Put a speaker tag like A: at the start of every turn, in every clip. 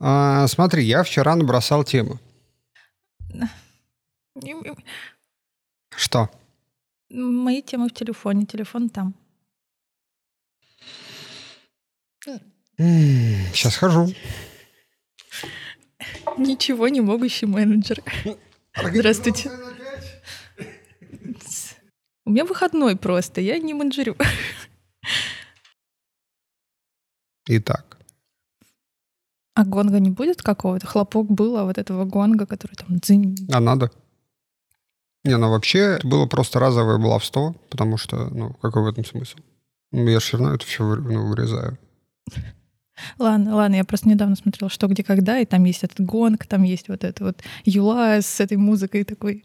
A: А, смотри, я вчера набросал тему. Что?
B: Мои темы в телефоне, телефон там.
A: Сейчас хожу.
B: Ничего не могущий менеджер. Здравствуйте. У меня выходной просто, я не менеджерю.
A: Итак.
B: А гонга не будет какого-то? Хлопок был, а вот этого гонга, который там дзынь.
A: А надо? Не, ну вообще это было просто разовое баловство, потому что, ну, какой в этом смысл? Ну, я все равно это все ну, вырезаю.
B: Ладно, ладно, я просто недавно смотрела «Что, где, когда», и там есть этот гонг, там есть вот это вот юла с этой музыкой такой.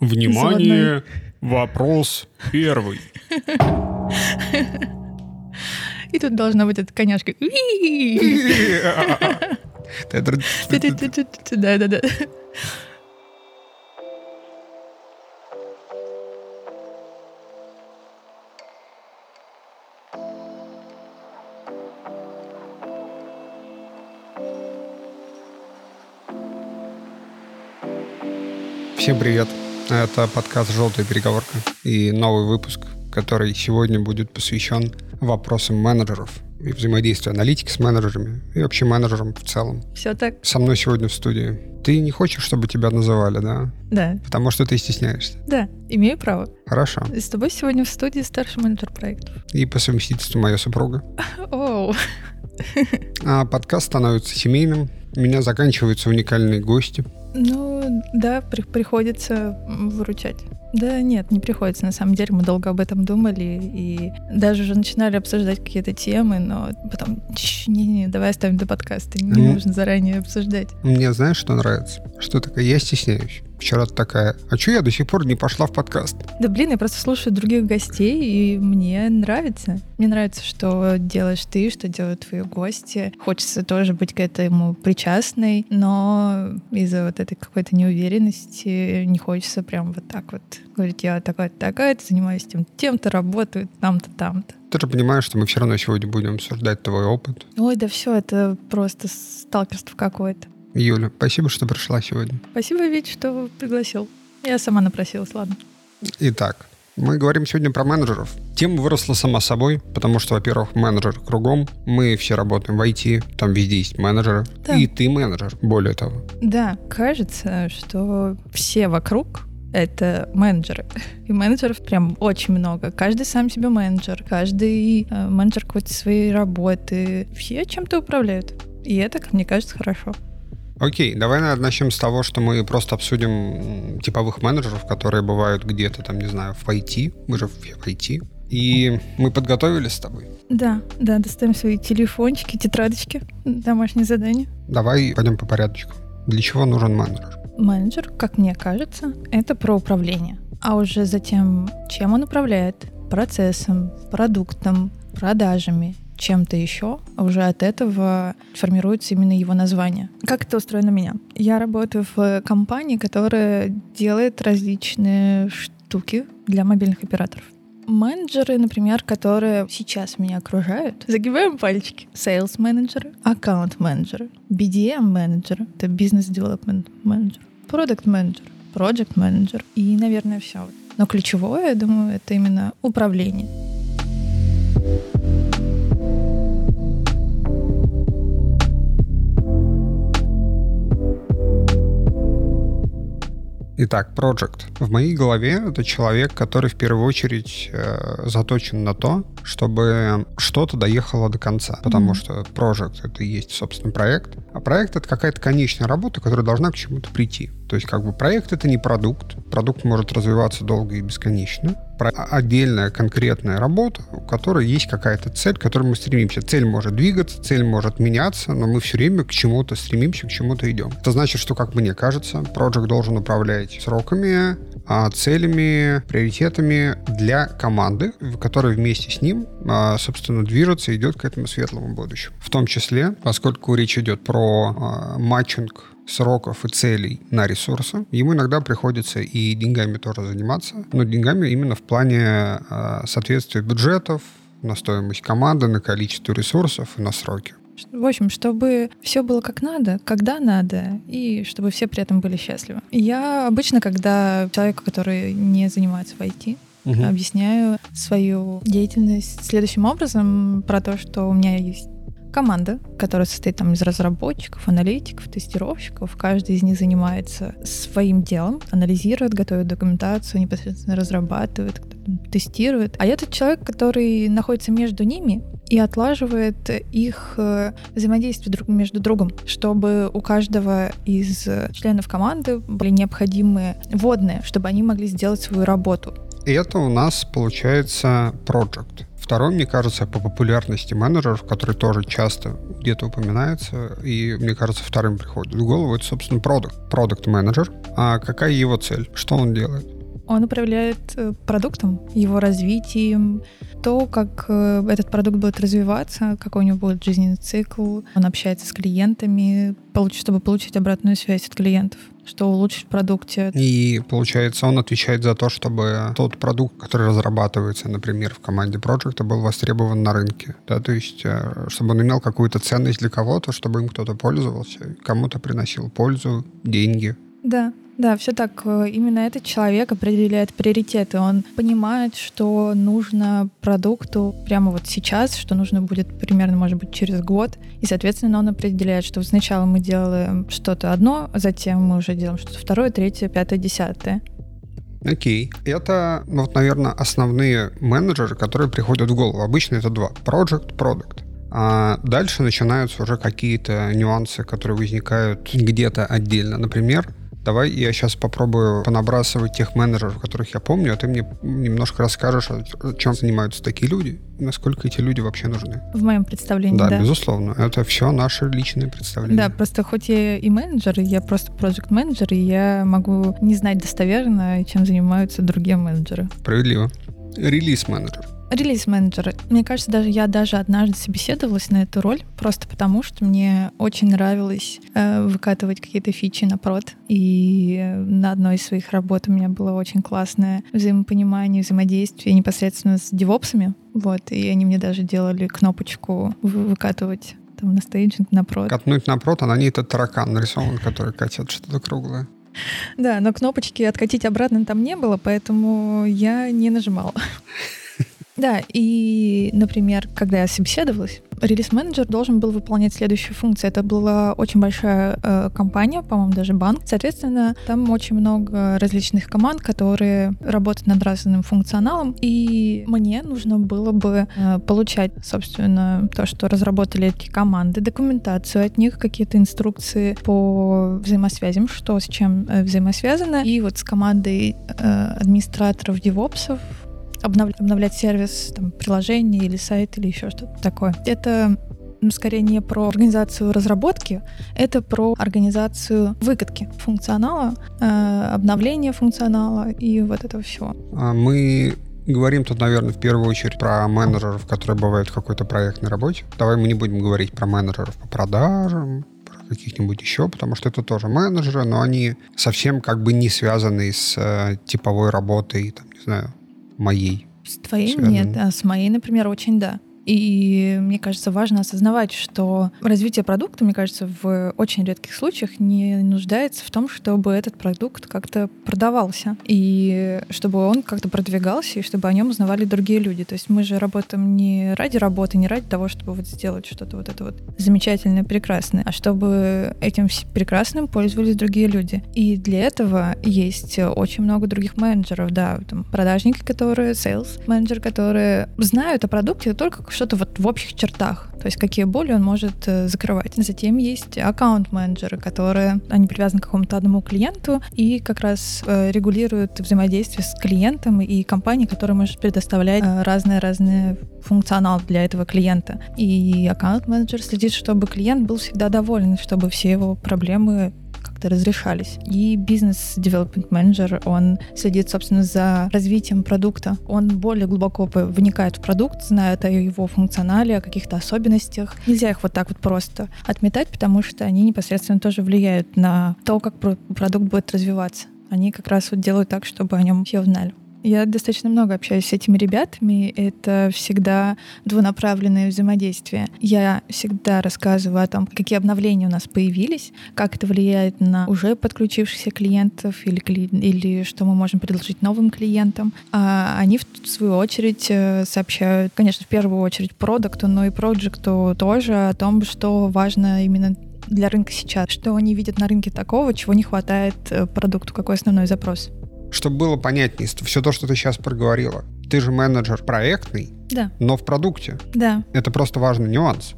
A: Внимание, вопрос первый.
B: И тут должна быть эта коняшка. Да-да-да.
A: Всем привет. Это подкаст «Желтая переговорка» и новый выпуск, который сегодня будет посвящен вопросам менеджеров и взаимодействию аналитики с менеджерами и вообще менеджером в целом.
B: Все так.
A: Со мной сегодня в студии. Ты не хочешь, чтобы тебя называли, да?
B: Да.
A: Потому что ты стесняешься.
B: Да, имею право.
A: Хорошо.
B: И с тобой сегодня в студии старший менеджер проектов.
A: И по совместительству моя супруга.
B: Оу.
A: А подкаст становится семейным. У меня заканчиваются уникальные гости.
B: Ну, да, при приходится выручать. Да нет, не приходится. На самом деле мы долго об этом думали и даже уже начинали обсуждать какие-то темы, но потом, не-не, давай оставим до подкаста, не mm. нужно заранее обсуждать.
A: Мне знаешь, что нравится? Что такое? Я стесняюсь. Вчера такая, а что я до сих пор не пошла в подкаст?
B: Да блин, я просто слушаю других гостей, и мне нравится. Мне нравится, что делаешь ты, что делают твои гости. Хочется тоже быть к этому причастной, но из-за вот этой какой-то неуверенности не хочется прям вот так вот говорить, я такая-то, такая-то, занимаюсь тем, тем-то, работаю там-то, там-то.
A: Ты же понимаешь, что мы все равно сегодня будем обсуждать твой опыт.
B: Ой, да все, это просто сталкерство какое-то.
A: Юля, спасибо, что пришла сегодня.
B: Спасибо, Вить, что пригласил. Я сама напросилась, ладно.
A: Итак, мы говорим сегодня про менеджеров. Тема выросла сама собой, потому что, во-первых, менеджер кругом. Мы все работаем в IT, там везде есть менеджеры. Да. И ты менеджер, более того.
B: Да, кажется, что все вокруг это менеджеры. И менеджеров прям очень много. Каждый сам себе менеджер, каждый э, менеджер какой-то своей работы. Все чем-то управляют. И это, как мне кажется, хорошо.
A: Окей, давай наверное, начнем с того, что мы просто обсудим типовых менеджеров, которые бывают где-то там, не знаю, в IT. Мы же в IT. И мы подготовились с тобой.
B: Да, да, достаем свои телефончики, тетрадочки, домашние задания.
A: Давай пойдем по порядочку. Для чего нужен менеджер?
B: Менеджер, как мне кажется, это про управление. А уже затем, чем он управляет? Процессом, продуктом, продажами, чем-то еще, а уже от этого формируется именно его название. Как это устроено у меня? Я работаю в компании, которая делает различные штуки для мобильных операторов. Менеджеры, например, которые сейчас меня окружают, загибаем пальчики. Sales менеджеры, аккаунт менеджеры, BDM менеджеры, это бизнес development менеджер, продукт менеджер, project менеджер и, наверное, все. Но ключевое, я думаю, это именно управление.
A: Итак, project. В моей голове это человек, который в первую очередь э, заточен на то, чтобы что-то доехало до конца. Потому mm-hmm. что project — это и есть, собственно, проект. А проект — это какая-то конечная работа, которая должна к чему-то прийти. То есть как бы проект — это не продукт. Продукт может развиваться долго и бесконечно. Про отдельная конкретная работа, у которой есть какая-то цель, к которой мы стремимся. Цель может двигаться, цель может меняться, но мы все время к чему-то стремимся, к чему-то идем. Это значит, что, как мне кажется, проект должен управлять сроками, а, целями, приоритетами для команды, которая вместе с ним, а, собственно, движется и идет к этому светлому будущему. В том числе, поскольку речь идет про а, матчинг сроков и целей на ресурсы. Ему иногда приходится и деньгами тоже заниматься, но деньгами именно в плане э, соответствия бюджетов, на стоимость команды, на количество ресурсов и на сроки.
B: В общем, чтобы все было как надо, когда надо, и чтобы все при этом были счастливы. Я обычно, когда человеку, который не занимается в IT, угу. объясняю свою деятельность следующим образом про то, что у меня есть команда, которая состоит там из разработчиков, аналитиков, тестировщиков. Каждый из них занимается своим делом, анализирует, готовит документацию, непосредственно разрабатывает, тестирует. А я тот человек, который находится между ними и отлаживает их э, взаимодействие друг между другом, чтобы у каждого из членов команды были необходимые водные, чтобы они могли сделать свою работу.
A: И это у нас получается project. Второй, мне кажется, по популярности менеджеров, который тоже часто где-то упоминается, и, мне кажется, вторым приходит в голову, это, собственно, продукт. Продукт-менеджер. А какая его цель? Что он делает?
B: Он управляет э, продуктом, его развитием, то, как э, этот продукт будет развиваться, какой у него будет жизненный цикл. Он общается с клиентами, чтобы получить обратную связь от клиентов что улучшить в продукте.
A: И получается, он отвечает за то, чтобы тот продукт, который разрабатывается, например, в команде проекта, был востребован на рынке. Да? То есть, э, чтобы он имел какую-то ценность для кого-то, чтобы им кто-то пользовался, кому-то приносил пользу, деньги.
B: Да, да, все так. Именно этот человек определяет приоритеты. Он понимает, что нужно продукту прямо вот сейчас, что нужно будет примерно, может быть, через год. И, соответственно, он определяет, что сначала мы делаем что-то одно, а затем мы уже делаем что-то второе, третье, пятое, десятое.
A: Окей. Это, ну, вот, наверное, основные менеджеры, которые приходят в голову. Обычно это два. Project, Product. А дальше начинаются уже какие-то нюансы, которые возникают где-то отдельно. Например, Давай я сейчас попробую понабрасывать тех менеджеров, которых я помню, а ты мне немножко расскажешь, чем занимаются такие люди насколько эти люди вообще нужны.
B: В моем представлении,
A: да.
B: Да,
A: безусловно. Это все наши личные представления.
B: Да, просто хоть я и менеджер, я просто проект менеджер и я могу не знать достоверно, чем занимаются другие менеджеры.
A: Справедливо. Релиз-менеджер.
B: Релиз-менеджер. Мне кажется, даже я даже однажды собеседовалась на эту роль, просто потому что мне очень нравилось э, выкатывать какие-то фичи на прод. И на одной из своих работ у меня было очень классное взаимопонимание, взаимодействие непосредственно с девопсами. Вот, и они мне даже делали кнопочку выкатывать там на стейджинг, на прод.
A: Катнуть на прод, а на ней этот таракан нарисован, который катит что-то круглое.
B: Да, но кнопочки откатить обратно там не было, поэтому я не нажимала. Да, и, например, когда я собеседовалась, релиз-менеджер должен был выполнять следующую функцию. Это была очень большая э, компания, по-моему, даже банк. Соответственно, там очень много различных команд, которые работают над разным функционалом. И мне нужно было бы э, получать, собственно, то, что разработали эти команды, документацию от них, какие-то инструкции по взаимосвязям, что с чем э, взаимосвязано. И вот с командой э, администраторов, девопсов обновлять сервис, там, приложение или сайт или еще что-то такое. Это скорее не про организацию разработки, это про организацию выкатки функционала, э, обновления функционала и вот этого всего.
A: А мы говорим тут, наверное, в первую очередь про менеджеров, которые бывают в какой-то проектной работе. Давай мы не будем говорить про менеджеров по продажам, каких-нибудь еще, потому что это тоже менеджеры, но они совсем как бы не связаны с э, типовой работой, там, не знаю, моей.
B: С твоей связаны. нет, а с моей, например, очень да. И мне кажется, важно осознавать, что развитие продукта, мне кажется, в очень редких случаях не нуждается в том, чтобы этот продукт как-то продавался, и чтобы он как-то продвигался, и чтобы о нем узнавали другие люди. То есть мы же работаем не ради работы, не ради того, чтобы вот сделать что-то вот это вот замечательное, прекрасное, а чтобы этим прекрасным пользовались другие люди. И для этого есть очень много других менеджеров, да, там продажники, которые, sales менеджеры, которые знают о продукте только что-то вот в общих чертах, то есть какие боли он может э, закрывать. Затем есть аккаунт-менеджеры, которые, они привязаны к какому-то одному клиенту и как раз э, регулируют взаимодействие с клиентом и компанией, которая может предоставлять э, разные-разные функционал для этого клиента. И аккаунт-менеджер следит, чтобы клиент был всегда доволен, чтобы все его проблемы как-то разрешались. И бизнес-девелопмент менеджер, он следит, собственно, за развитием продукта. Он более глубоко вникает в продукт, знает о его функционале, о каких-то особенностях. Нельзя их вот так вот просто отметать, потому что они непосредственно тоже влияют на то, как продукт будет развиваться. Они как раз вот делают так, чтобы о нем все узнали. Я достаточно много общаюсь с этими ребятами. Это всегда двунаправленное взаимодействие. Я всегда рассказываю о том, какие обновления у нас появились, как это влияет на уже подключившихся клиентов или, или что мы можем предложить новым клиентам. А они, в свою очередь, э, сообщают, конечно, в первую очередь продукту, но и проекту тоже о том, что важно именно для рынка сейчас, что они видят на рынке такого, чего не хватает э, продукту, какой основной запрос
A: чтобы было понятнее, все то, что ты сейчас проговорила. Ты же менеджер проектный,
B: да.
A: но в продукте.
B: Да.
A: Это просто важный нюанс.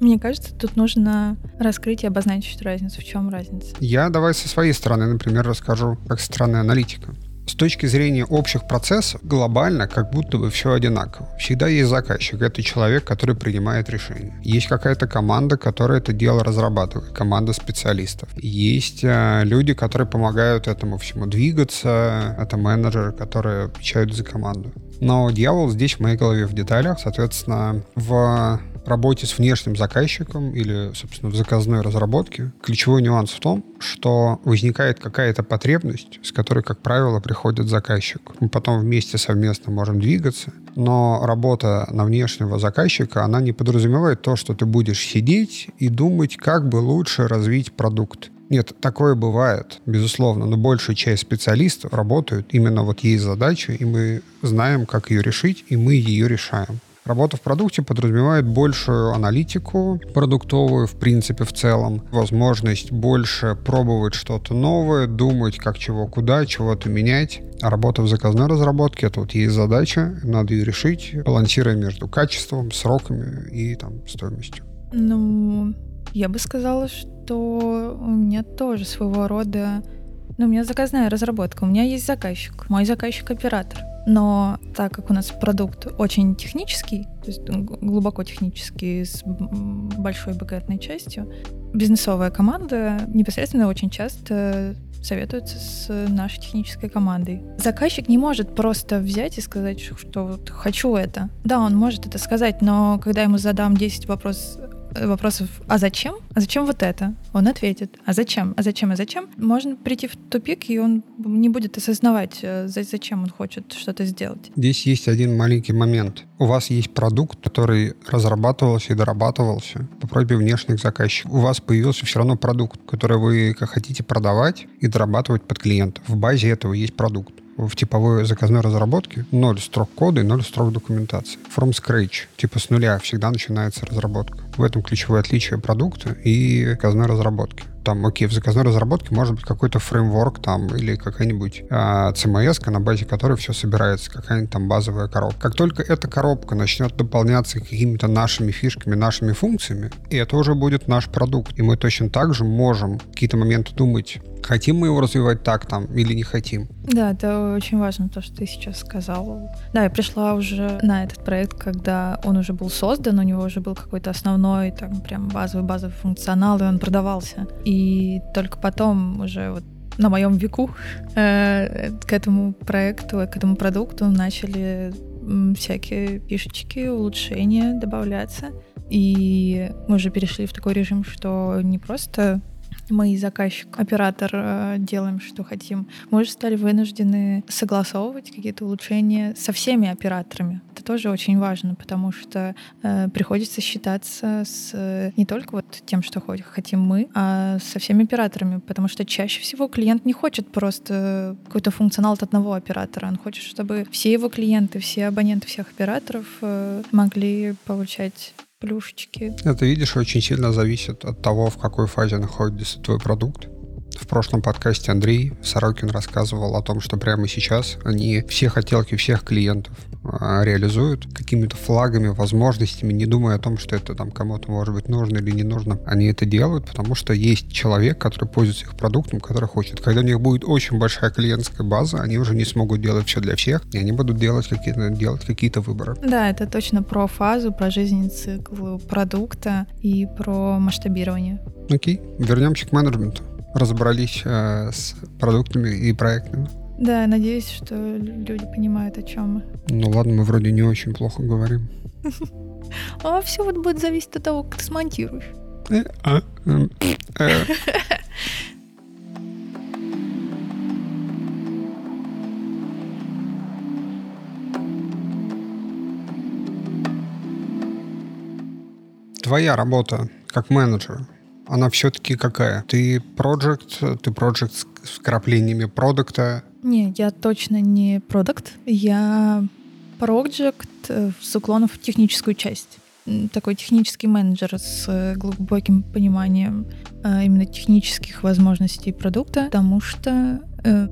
B: Мне кажется, тут нужно раскрыть и обозначить разницу. В чем разница?
A: Я давай со своей стороны, например, расскажу, как со стороны аналитика. С точки зрения общих процессов, глобально как будто бы все одинаково. Всегда есть заказчик, это человек, который принимает решения. Есть какая-то команда, которая это дело разрабатывает, команда специалистов. Есть э, люди, которые помогают этому всему двигаться, это менеджеры, которые отвечают за команду. Но дьявол здесь в моей голове в деталях, соответственно, в работе с внешним заказчиком или, собственно, в заказной разработке ключевой нюанс в том, что возникает какая-то потребность, с которой, как правило, приходит заказчик. Мы потом вместе совместно можем двигаться, но работа на внешнего заказчика, она не подразумевает то, что ты будешь сидеть и думать, как бы лучше развить продукт. Нет, такое бывает, безусловно, но большая часть специалистов работают именно вот есть задача, и мы знаем, как ее решить, и мы ее решаем. Работа в продукте подразумевает большую аналитику продуктовую, в принципе, в целом, возможность больше пробовать что-то новое, думать, как чего, куда, чего-то менять. А работа в заказной разработке — это вот есть задача, надо ее решить, балансируя между качеством, сроками и там стоимостью.
B: Ну, я бы сказала, что у меня тоже своего рода ну, у меня заказная разработка, у меня есть заказчик, мой заказчик оператор. Но так как у нас продукт очень технический, то есть глубоко технический, с большой бэкэтной частью, бизнесовая команда непосредственно очень часто советуется с нашей технической командой. Заказчик не может просто взять и сказать, что вот хочу это. Да, он может это сказать, но когда ему задам 10 вопросов вопросов «а зачем?», «а зачем вот это?», он ответит «а зачем?», «а зачем?», «а зачем?», можно прийти в тупик, и он не будет осознавать, э, зачем он хочет что-то сделать.
A: Здесь есть один маленький момент. У вас есть продукт, который разрабатывался и дорабатывался по просьбе внешних заказчиков. У вас появился все равно продукт, который вы хотите продавать и дорабатывать под клиента. В базе этого есть продукт в типовой заказной разработке ноль строк кода и ноль строк документации. From scratch, типа с нуля всегда начинается разработка. В этом ключевое отличие продукта и заказной разработки. Там, окей, в заказной разработке может быть какой-то фреймворк там или какая-нибудь э, CMS, на базе которой все собирается, какая-нибудь там базовая коробка. Как только эта коробка начнет дополняться какими-то нашими фишками, нашими функциями, и это уже будет наш продукт. И мы точно так же можем какие-то моменты думать, хотим мы его развивать так там или не хотим.
B: Да, это очень важно, то, что ты сейчас сказал. Да, я пришла уже на этот проект, когда он уже был создан, у него уже был какой-то основной, там, прям базовый базовый функционал, и он продавался. И только потом уже вот на моем веку э, к этому проекту, к этому продукту начали всякие фишечки, улучшения добавляться. И мы уже перешли в такой режим, что не просто мы, заказчик, оператор, э, делаем, что хотим. Мы уже стали вынуждены согласовывать какие-то улучшения со всеми операторами. Это тоже очень важно, потому что э, приходится считаться с э, не только вот тем, что хотим мы, а со всеми операторами, потому что чаще всего клиент не хочет просто какой-то функционал от одного оператора, он хочет, чтобы все его клиенты, все абоненты всех операторов э, могли получать плюшечки.
A: Это, видишь, очень сильно зависит от того, в какой фазе находится твой продукт. В прошлом подкасте Андрей Сорокин рассказывал о том, что прямо сейчас они все хотелки всех клиентов а, реализуют какими-то флагами, возможностями, не думая о том, что это там кому-то может быть нужно или не нужно. Они это делают, потому что есть человек, который пользуется их продуктом, который хочет. Когда у них будет очень большая клиентская база, они уже не смогут делать все для всех, и они будут делать какие-то, делать какие-то выборы.
B: Да, это точно про фазу, про жизненный цикл продукта и про масштабирование.
A: Окей, вернемся к менеджменту разобрались э, с продуктами и проектами.
B: Да, надеюсь, что люди понимают, о чем мы.
A: Ну ладно, мы вроде не очень плохо говорим.
B: А все вот будет зависеть от того, как ты смонтируешь. Э,
A: а, э. Твоя работа как менеджера она все-таки какая? Ты проект, ты проект с вкраплениями продукта?
B: Не, я точно не продукт. Я проект э, с уклоном в техническую часть такой технический менеджер с э, глубоким пониманием э, именно технических возможностей продукта, потому что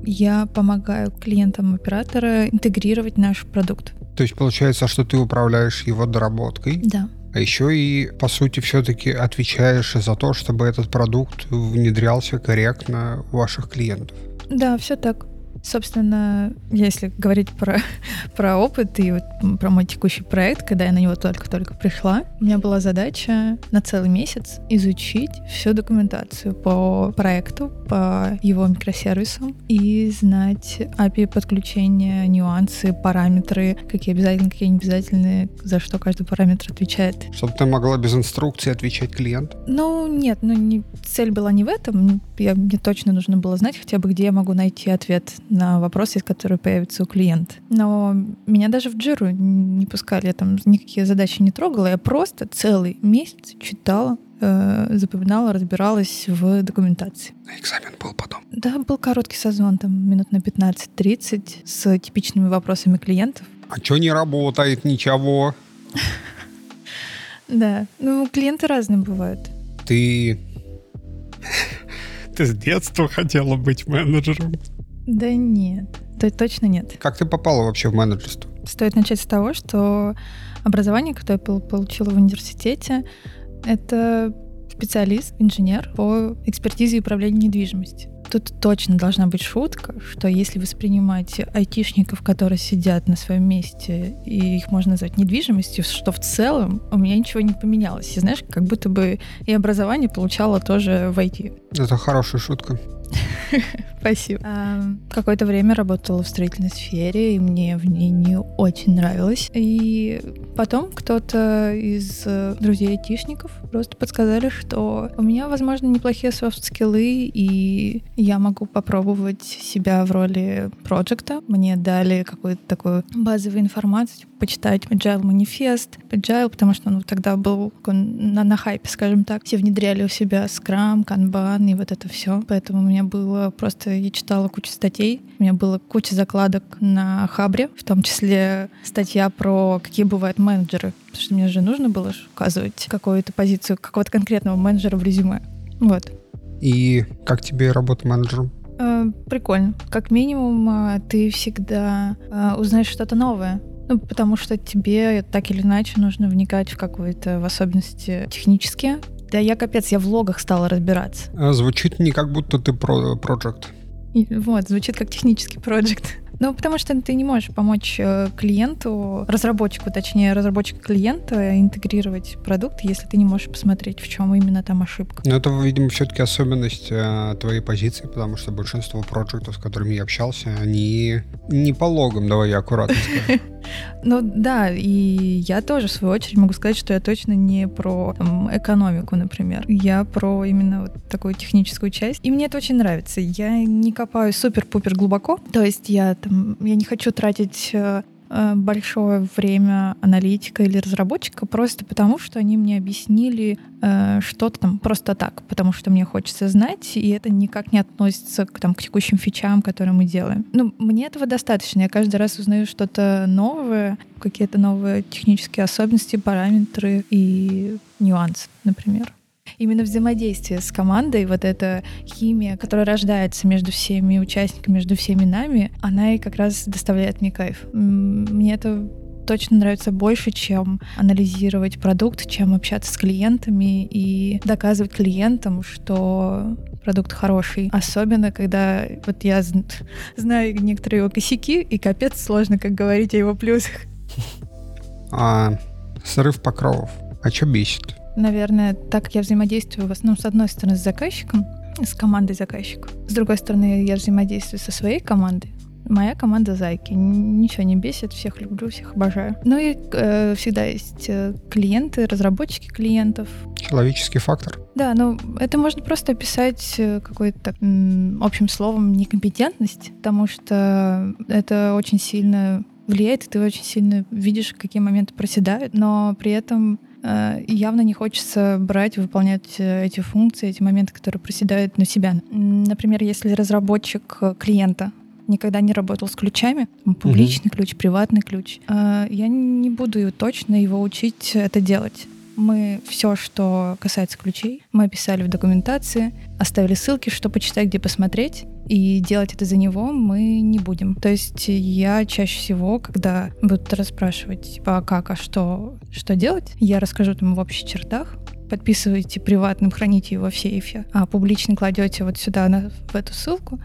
B: я помогаю клиентам оператора интегрировать наш продукт.
A: То есть получается, что ты управляешь его доработкой?
B: Да
A: а еще и, по сути, все-таки отвечаешь за то, чтобы этот продукт внедрялся корректно у ваших клиентов.
B: Да, все так. Собственно, если говорить про, про опыт и вот про мой текущий проект, когда я на него только-только пришла, у меня была задача на целый месяц изучить всю документацию по проекту, по его микросервисам и знать API подключения, нюансы, параметры, какие обязательны, какие не обязательны, за что каждый параметр отвечает.
A: Чтобы ты могла без инструкции отвечать клиенту?
B: Ну, нет, ну не, цель была не в этом. Я, мне точно нужно было знать хотя бы, где я могу найти ответ на вопросы, которые появятся у клиента. Но меня даже в Джиру не пускали, я там никакие задачи не трогала, я просто целый месяц читала э, запоминала, разбиралась в документации.
A: На экзамен был потом?
B: Да, был короткий созвон, там минут на 15-30 с типичными вопросами клиентов.
A: А что не работает, ничего?
B: Да, ну клиенты разные бывают.
A: Ты... Ты с детства хотела быть менеджером?
B: Да нет, то точно нет.
A: Как ты попала вообще в менеджерство?
B: Стоит начать с того, что образование, которое я получила в университете, это специалист, инженер по экспертизе и управлению недвижимостью. Тут точно должна быть шутка, что если воспринимать айтишников, которые сидят на своем месте, и их можно назвать недвижимостью, что в целом у меня ничего не поменялось. И знаешь, как будто бы и образование получала тоже в IT.
A: Это хорошая шутка.
B: Спасибо. А, какое-то время работала в строительной сфере, и мне в ней не очень нравилось. И потом кто-то из э, друзей айтишников просто подсказали, что у меня, возможно, неплохие софт-скиллы, и я могу попробовать себя в роли проекта. Мне дали какую-то такую базовую информацию, типа, почитать Agile манифест, Agile, потому что ну, тогда был на, на хайпе, скажем так. Все внедряли у себя Scrum, Kanban и вот это все. Поэтому у меня было просто... Я читала кучу статей, у меня было куча закладок на Хабре, в том числе статья про какие бывают менеджеры. Потому что мне же нужно было указывать какую-то позицию какого-то конкретного менеджера в резюме. Вот.
A: И как тебе работа менеджером?
B: Э, прикольно. Как минимум, э, ты всегда э, узнаешь что-то новое. Ну, потому что тебе так или иначе нужно вникать в какую-то, в особенности технические, да я капец, я в логах стала разбираться.
A: Звучит не как будто ты про
B: Вот, звучит как технический проект. Ну, потому что ты не можешь помочь э, клиенту, разработчику, точнее, разработчику клиента интегрировать продукт, если ты не можешь посмотреть, в чем именно там ошибка.
A: Ну, это, видимо, все-таки особенность э, твоей позиции, потому что большинство проектов, с которыми я общался, они не по логам, давай я аккуратно скажу.
B: Ну да, и я тоже, в свою очередь, могу сказать, что я точно не про там, экономику, например. Я про именно вот такую техническую часть. И мне это очень нравится. Я не копаю супер-пупер глубоко. То есть я там, я не хочу тратить э, Э, большое время аналитика или разработчика просто потому, что они мне объяснили э, что-то там просто так, потому что мне хочется знать, и это никак не относится к, там, к текущим фичам, которые мы делаем. Ну, мне этого достаточно. Я каждый раз узнаю что-то новое, какие-то новые технические особенности, параметры и нюансы, например именно взаимодействие с командой, вот эта химия, которая рождается между всеми участниками, между всеми нами, она и как раз доставляет мне кайф. Мне это точно нравится больше, чем анализировать продукт, чем общаться с клиентами и доказывать клиентам, что продукт хороший. Особенно, когда вот я знаю некоторые его косяки, и капец сложно, как говорить о его плюсах.
A: А, срыв покровов. А что бесит?
B: Наверное, так я взаимодействую в основном с одной стороны с заказчиком, с командой заказчика. С другой стороны, я взаимодействую со своей командой. Моя команда зайки. Ничего не бесит, всех люблю, всех обожаю. Ну и э, всегда есть э, клиенты, разработчики клиентов.
A: Человеческий фактор.
B: Да, ну это можно просто описать э, какой-то общим словом некомпетентность, потому что это очень сильно влияет, и ты очень сильно видишь, какие моменты проседают, но при этом э, явно не хочется брать, выполнять э, эти функции, эти моменты, которые проседают на себя. Например, если разработчик клиента никогда не работал с ключами, публичный mm-hmm. ключ, приватный ключ, я не буду точно его учить это делать. Мы все, что касается ключей, мы описали в документации, оставили ссылки, что почитать, где посмотреть, и делать это за него мы не будем. То есть я чаще всего, когда будут расспрашивать, типа, а как, а что, что делать, я расскажу там в общих чертах, подписываете приватным, храните его в сейфе, а публично кладете вот сюда на, в эту ссылку,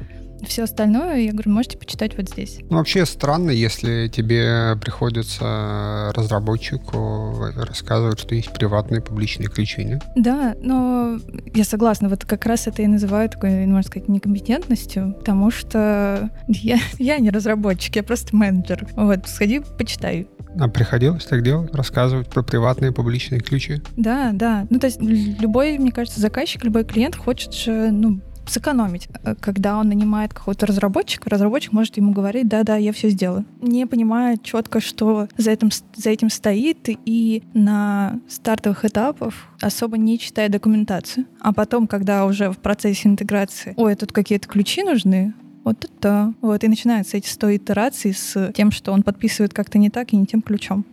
B: все остальное, я говорю, можете почитать вот здесь.
A: Ну, вообще странно, если тебе приходится разработчику рассказывать, что есть приватные публичные ключи?
B: Да, но я согласна, вот как раз это и называю такой, можно сказать, некомпетентностью, потому что я, я не разработчик, я просто менеджер. Вот, сходи, почитай.
A: А приходилось так делать? Рассказывать про приватные публичные ключи?
B: Да, да. Ну, то есть любой, мне кажется, заказчик, любой клиент хочет же, ну, сэкономить. Э, когда он нанимает какого-то разработчика, разработчик может ему говорить, да-да, я все сделаю. Не понимая четко, что за этим, за этим стоит, и на стартовых этапах особо не читая документацию. А потом, когда уже в процессе интеграции, ой, тут какие-то ключи нужны, вот это. Вот, и начинаются эти 100 итераций с тем, что он подписывает как-то не так и не тем ключом.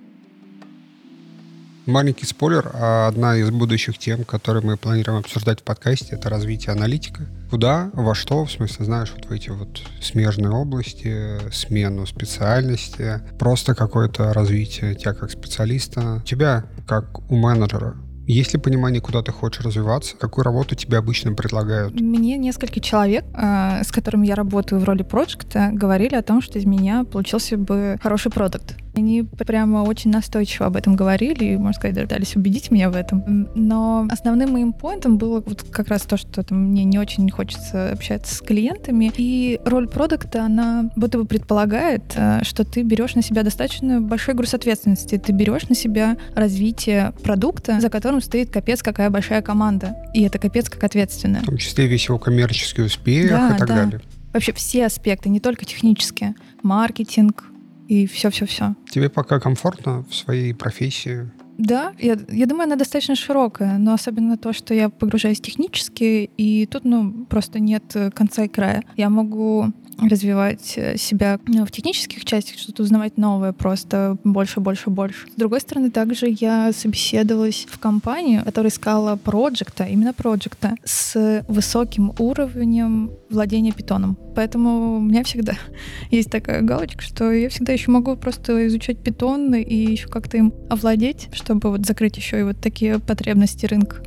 A: Маленький спойлер, а одна из будущих тем, которые мы планируем обсуждать в подкасте, это развитие аналитика. Куда, во что, в смысле, знаешь, вот в эти вот смежные области, смену специальности, просто какое-то развитие тебя как специалиста, тебя как у менеджера. Есть ли понимание, куда ты хочешь развиваться? Какую работу тебе обычно предлагают?
B: Мне несколько человек, э, с которыми я работаю в роли проекта, говорили о том, что из меня получился бы хороший продукт. Они прямо очень настойчиво об этом говорили и, можно сказать, пытались убедить меня в этом. Но основным моим поинтом было вот как раз то, что там, мне не очень хочется общаться с клиентами. И роль продукта, она будто бы предполагает, э, что ты берешь на себя достаточно большой груз ответственности. Ты берешь на себя развитие продукта, за которым стоит капец какая большая команда. И это капец как ответственно.
A: В том числе весь его коммерческий успех да, и так да. далее.
B: Вообще все аспекты, не только технические. Маркетинг, и все-все-все.
A: Тебе пока комфортно в своей профессии?
B: Да, я, я думаю, она достаточно широкая, но особенно то, что я погружаюсь технически, и тут, ну, просто нет конца и края. Я могу развивать э, себя ну, в технических частях, что-то узнавать новое просто больше, больше, больше. С другой стороны, также я собеседовалась в компанию, которая искала проекта, именно проекта, с высоким уровнем владения питоном. Поэтому у меня всегда есть такая галочка, что я всегда еще могу просто изучать питон и еще как-то им овладеть, чтобы вот закрыть еще и вот такие потребности рынка.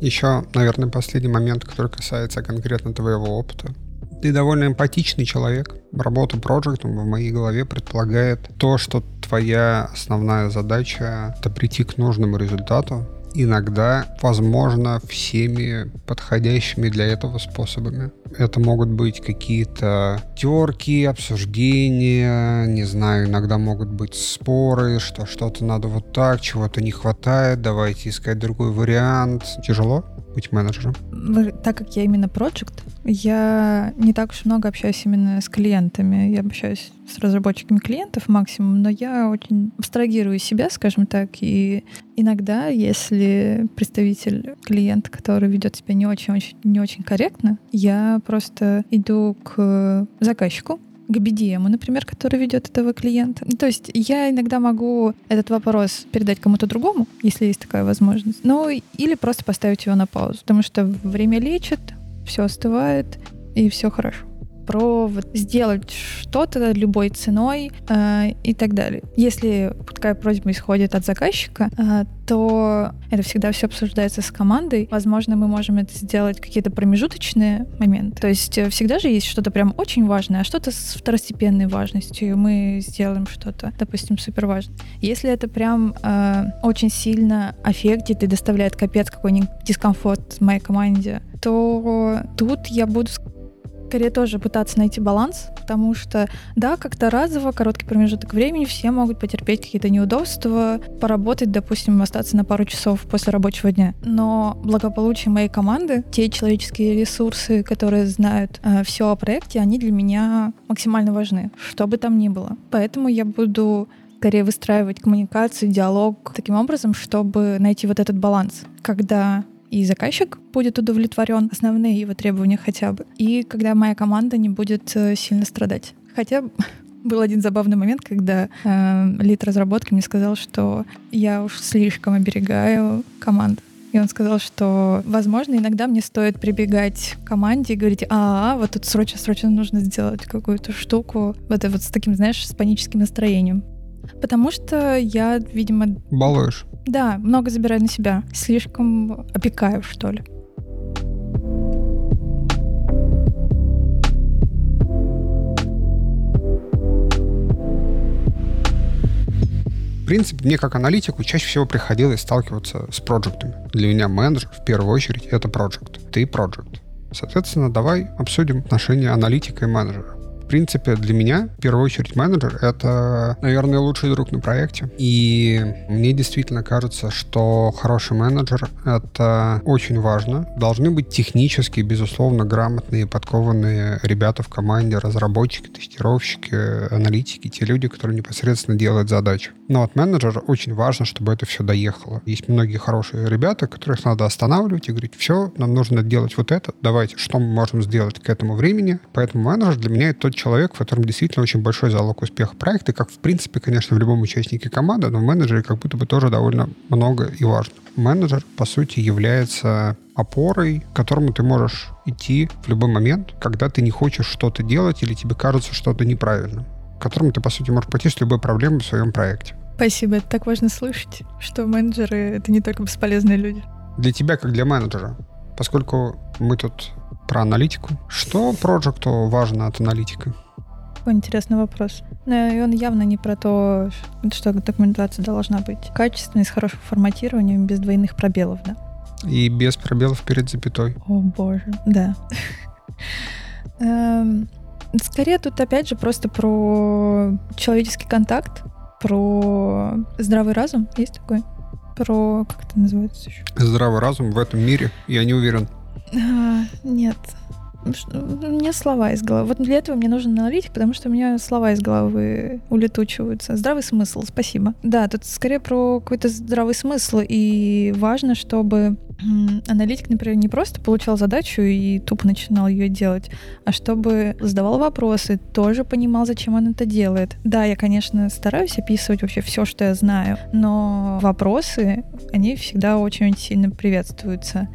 A: Еще, наверное, последний момент, который касается конкретно твоего опыта. Ты довольно эмпатичный человек. Работа проектом в моей голове предполагает то, что твоя основная задача — это прийти к нужному результату, иногда, возможно, всеми подходящими для этого способами. Это могут быть какие-то терки, обсуждения, не знаю, иногда могут быть споры, что что-то надо вот так, чего-то не хватает, давайте искать другой вариант. Тяжело? Быть менеджером?
B: Так как я именно проект, я не так уж много общаюсь именно с клиентами. Я общаюсь с разработчиками клиентов максимум, но я очень абстрагирую себя, скажем так, и иногда, если представитель клиента, который ведет себя не очень, очень, не очень корректно, я просто иду к заказчику, к BDM, например, который ведет этого клиента. Ну, то есть я иногда могу этот вопрос передать кому-то другому, если есть такая возможность. Ну, или просто поставить его на паузу, потому что время лечит, все остывает, и все хорошо про вот сделать что-то любой ценой э, и так далее. Если такая просьба исходит от заказчика, э, то это всегда все обсуждается с командой. Возможно, мы можем это сделать какие-то промежуточные моменты. То есть э, всегда же есть что-то прям очень важное, а что-то с второстепенной важностью. Мы сделаем что-то, допустим, супер важное. Если это прям э, очень сильно аффектит и доставляет капец какой-нибудь дискомфорт моей команде, то тут я буду скорее тоже пытаться найти баланс, потому что, да, как-то разово, короткий промежуток времени, все могут потерпеть какие-то неудобства, поработать, допустим, остаться на пару часов после рабочего дня. Но благополучие моей команды, те человеческие ресурсы, которые знают э, все о проекте, они для меня максимально важны, что бы там ни было. Поэтому я буду скорее выстраивать коммуникацию, диалог таким образом, чтобы найти вот этот баланс, когда и заказчик будет удовлетворен, основные его требования хотя бы, и когда моя команда не будет э, сильно страдать. Хотя был один забавный момент, когда э, лид разработки мне сказал, что я уж слишком оберегаю команду. И он сказал, что, возможно, иногда мне стоит прибегать к команде и говорить, а, -а вот тут срочно-срочно нужно сделать какую-то штуку, вот, вот с таким, знаешь, с паническим настроением. Потому что я, видимо...
A: Балуешь.
B: Да, много забираю на себя. Слишком опекаю, что ли.
A: В принципе, мне как аналитику чаще всего приходилось сталкиваться с проектами. Для меня менеджер в первую очередь это проект. Ты проект. Соответственно, давай обсудим отношения аналитика и менеджера. В принципе, для меня, в первую очередь, менеджер — это, наверное, лучший друг на проекте. И мне действительно кажется, что хороший менеджер — это очень важно. Должны быть технически, безусловно, грамотные, подкованные ребята в команде, разработчики, тестировщики, аналитики, те люди, которые непосредственно делают задачи. Но от менеджера очень важно, чтобы это все доехало. Есть многие хорошие ребята, которых надо останавливать и говорить, все, нам нужно делать вот это, давайте, что мы можем сделать к этому времени. Поэтому менеджер для меня это тот человек, в котором действительно очень большой залог успеха проекта, как, в принципе, конечно, в любом участнике команды, но в менеджере как будто бы тоже довольно много и важно. Менеджер, по сути, является опорой, к которому ты можешь идти в любой момент, когда ты не хочешь что-то делать или тебе кажется что-то неправильным к которому ты, по сути, можешь пойти с любой проблемой в своем проекте.
B: Спасибо, это так важно слышать, что менеджеры — это не только бесполезные люди.
A: Для тебя, как для менеджера, поскольку мы тут про аналитику. Что проекту важно от аналитика?
B: Какой интересный вопрос. Но ну, он явно не про то, что документация должна быть качественной, с хорошим форматированием, без двойных пробелов, да?
A: И без пробелов перед запятой.
B: О боже, да. Эм, скорее тут опять же просто про человеческий контакт, про здравый разум. Есть такой? Про... Как это называется еще?
A: Здравый разум в этом мире, я не уверен.
B: А, нет. У меня слова из головы. Вот для этого мне нужен аналитик, потому что у меня слова из головы улетучиваются. Здравый смысл, спасибо. Да, тут скорее про какой-то здравый смысл. И важно, чтобы аналитик, например, не просто получал задачу и тупо начинал ее делать, а чтобы задавал вопросы, тоже понимал, зачем он это делает. Да, я, конечно, стараюсь описывать вообще все, что я знаю, но вопросы, они всегда очень сильно приветствуются.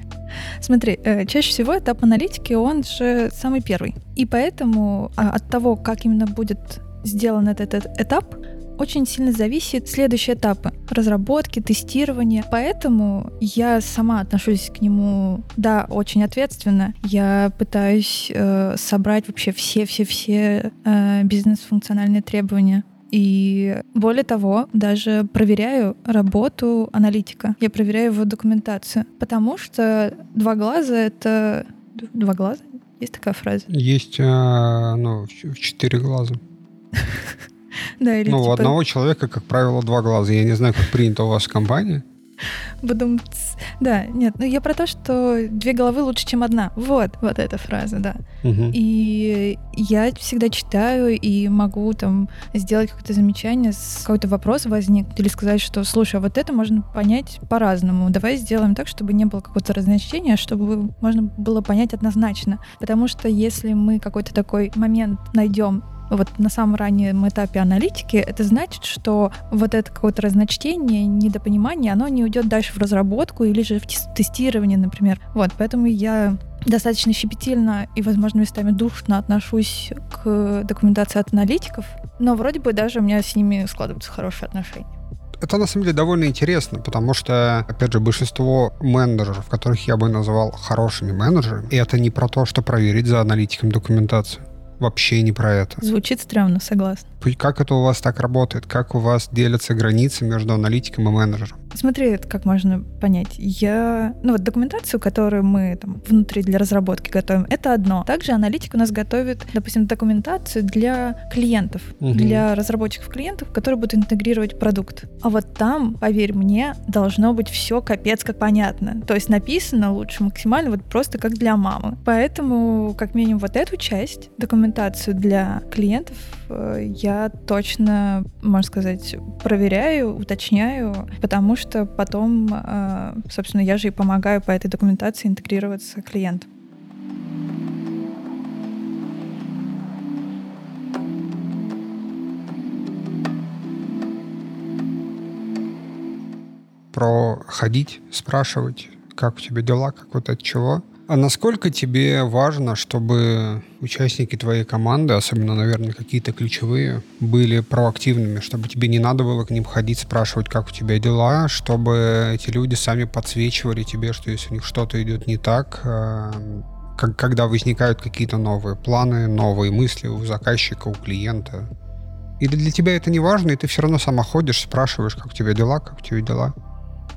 B: Смотри, э, чаще всего этап аналитики, он же самый первый. И поэтому а, от того, как именно будет сделан этот, этот этап, очень сильно зависит следующие этапы разработки, тестирования. Поэтому я сама отношусь к нему, да, очень ответственно. Я пытаюсь э, собрать вообще все-все-все э, бизнес-функциональные требования. И более того, даже проверяю работу аналитика. Я проверяю его документацию. Потому что два глаза — это... Два глаза? Есть такая фраза?
A: Есть, а, ну, в четыре глаза.
B: Да, или
A: ну,
B: типа...
A: у одного человека, как правило, два глаза. Я не знаю, как принято у вас в компании.
B: Потом, да, нет, ну я про то, что две головы лучше, чем одна. Вот, вот эта фраза, да.
A: Угу.
B: И я всегда читаю и могу там сделать какое-то замечание, какой-то вопрос возник, или сказать, что, слушай, а вот это можно понять по-разному. Давай сделаем так, чтобы не было какого-то разночтения, чтобы можно было понять однозначно. Потому что если мы какой-то такой момент найдем вот на самом раннем этапе аналитики, это значит, что вот это какое-то разночтение, недопонимание, оно не уйдет дальше в разработку или же в тестирование, например. Вот, поэтому я достаточно щепетильно и, возможно, местами душно отношусь к документации от аналитиков, но вроде бы даже у меня с ними складываются хорошие отношения.
A: Это на самом деле довольно интересно, потому что, опять же, большинство менеджеров, которых я бы назвал хорошими менеджерами, и это не про то, что проверить за аналитиком документацию вообще не про это.
B: Звучит стрёмно, согласна.
A: Как это у вас так работает? Как у вас делятся границы между аналитиком и менеджером?
B: Смотри, это как можно понять. Я, ну вот документацию, которую мы там внутри для разработки готовим, это одно. Также аналитик у нас готовит, допустим, документацию для клиентов, угу. для разработчиков клиентов, которые будут интегрировать продукт. А вот там, поверь мне, должно быть все капец как понятно. То есть написано лучше максимально вот просто как для мамы. Поэтому, как минимум, вот эту часть документацию для клиентов э, я точно, можно сказать, проверяю, уточняю, потому что потом, э, собственно, я же и помогаю по этой документации интегрироваться клиентам.
A: Про ходить, спрашивать, как у тебя дела, как вот от чего. А насколько тебе важно, чтобы участники твоей команды, особенно, наверное, какие-то ключевые, были проактивными, чтобы тебе не надо было к ним ходить, спрашивать, как у тебя дела, чтобы эти люди сами подсвечивали тебе, что если у них что-то идет не так, э, как, когда возникают какие-то новые планы, новые мысли у заказчика, у клиента. Или для тебя это не важно, и ты все равно сама ходишь, спрашиваешь, как у тебя дела, как у тебя дела?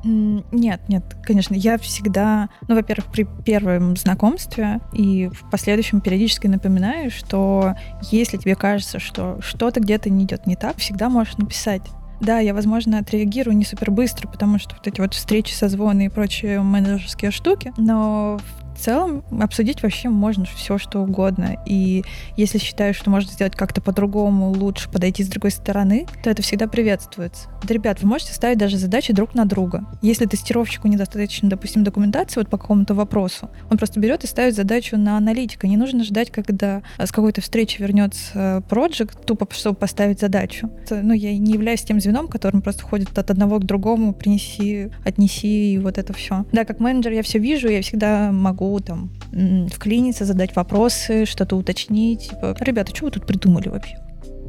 B: Нет, нет, конечно, я всегда, ну, во-первых, при первом знакомстве и в последующем периодически напоминаю, что если тебе кажется, что что-то где-то не идет не так, всегда можешь написать. Да, я, возможно, отреагирую не супер быстро, потому что вот эти вот встречи, созвоны и прочие менеджерские штуки, но в целом обсудить вообще можно все, что угодно. И если считаешь, что можно сделать как-то по-другому, лучше подойти с другой стороны, то это всегда приветствуется. Да, ребят, вы можете ставить даже задачи друг на друга. Если тестировщику недостаточно, допустим, документации вот по какому-то вопросу, он просто берет и ставит задачу на аналитика. Не нужно ждать, когда с какой-то встречи вернется проект, тупо чтобы поставить задачу. Ну, я не являюсь тем звеном, которым просто ходит от одного к другому, принеси, отнеси и вот это все. Да, как менеджер я все вижу, я всегда могу могу там вклиниться, задать вопросы, что-то уточнить. Типа, ребята, что вы тут придумали вообще?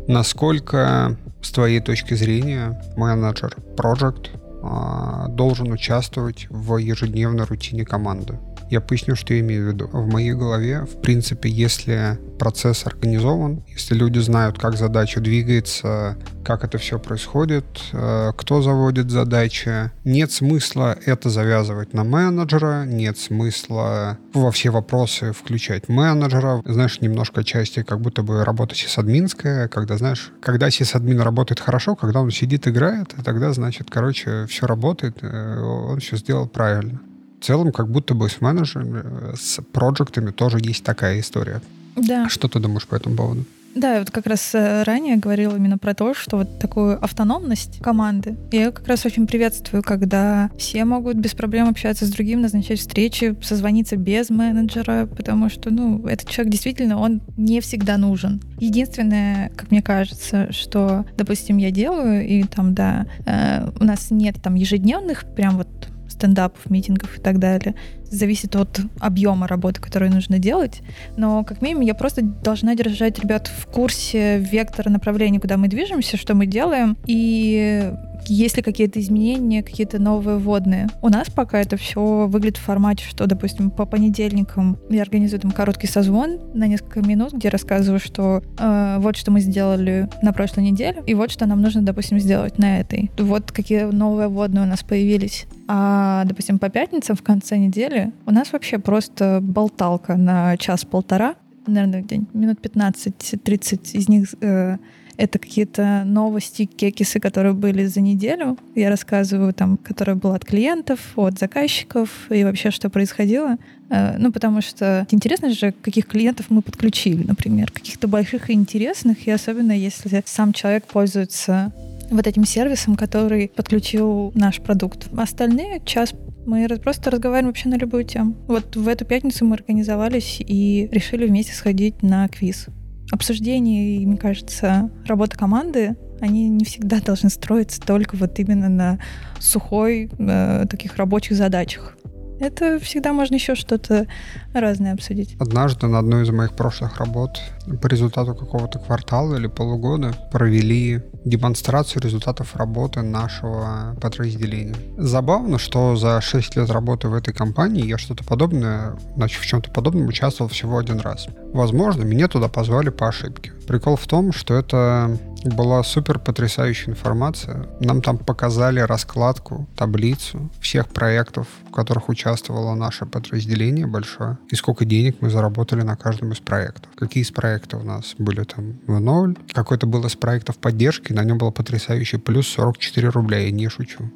A: Насколько, с твоей точки зрения, менеджер Project а, должен участвовать в ежедневной рутине команды? Я поясню, что я имею в виду. В моей голове, в принципе, если процесс организован, если люди знают, как задача двигается, как это все происходит, э, кто заводит задачи, нет смысла это завязывать на менеджера, нет смысла во все вопросы включать менеджера. Знаешь, немножко части как будто бы работа сисадминская, когда, знаешь, когда сисадмин работает хорошо, когда он сидит, играет, тогда, значит, короче, все работает, э, он все сделал правильно в целом, как будто бы с менеджерами, с проектами тоже есть такая история.
B: Да.
A: Что ты думаешь по этому поводу?
B: Да, я вот как раз э, ранее говорила именно про то, что вот такую автономность команды я как раз очень приветствую, когда все могут без проблем общаться с другим, назначать встречи, созвониться без менеджера, потому что, ну, этот человек действительно, он не всегда нужен. Единственное, как мне кажется, что, допустим, я делаю, и там, да, э, у нас нет там ежедневных прям вот стендапов, митингов и так далее. Зависит от объема работы, которую нужно делать. Но, как минимум, я просто должна держать ребят в курсе вектора направления, куда мы движемся, что мы делаем. И есть ли какие-то изменения, какие-то новые вводные. У нас пока это все выглядит в формате, что, допустим, по понедельникам я организую там короткий созвон на несколько минут, где рассказываю, что э, вот что мы сделали на прошлой неделе, и вот что нам нужно, допустим, сделать на этой. Вот какие новые вводные у нас появились. А, допустим, по пятницам в конце недели у нас вообще просто болталка на час-полтора, наверное, день, минут 15-30 из них э, это какие-то новости, кекисы, которые были за неделю. Я рассказываю там, которые было от клиентов, от заказчиков и вообще, что происходило. Э, ну, потому что интересно же, каких клиентов мы подключили, например, каких-то больших и интересных, и особенно если сам человек пользуется вот этим сервисом, который подключил наш продукт. Остальные час мы просто разговариваем вообще на любую тему. Вот в эту пятницу мы организовались и решили вместе сходить на квиз обсуждение и, мне кажется, работа команды, они не всегда должны строиться только вот именно на сухой э, таких рабочих задачах. Это всегда можно еще что-то разное обсудить.
A: Однажды на одной из моих прошлых работ по результату какого-то квартала или полугода провели демонстрацию результатов работы нашего подразделения. Забавно, что за 6 лет работы в этой компании я что-то подобное, значит, в чем-то подобном участвовал всего один раз. Возможно, меня туда позвали по ошибке. Прикол в том, что это была супер потрясающая информация. Нам там показали раскладку, таблицу всех проектов, в которых участвовало наше подразделение большое, и сколько денег мы заработали на каждом из проектов. Какие из проектов у нас были там в ноль, какой-то был из проектов поддержки, на нем было потрясающий плюс 44 рубля, я не шучу.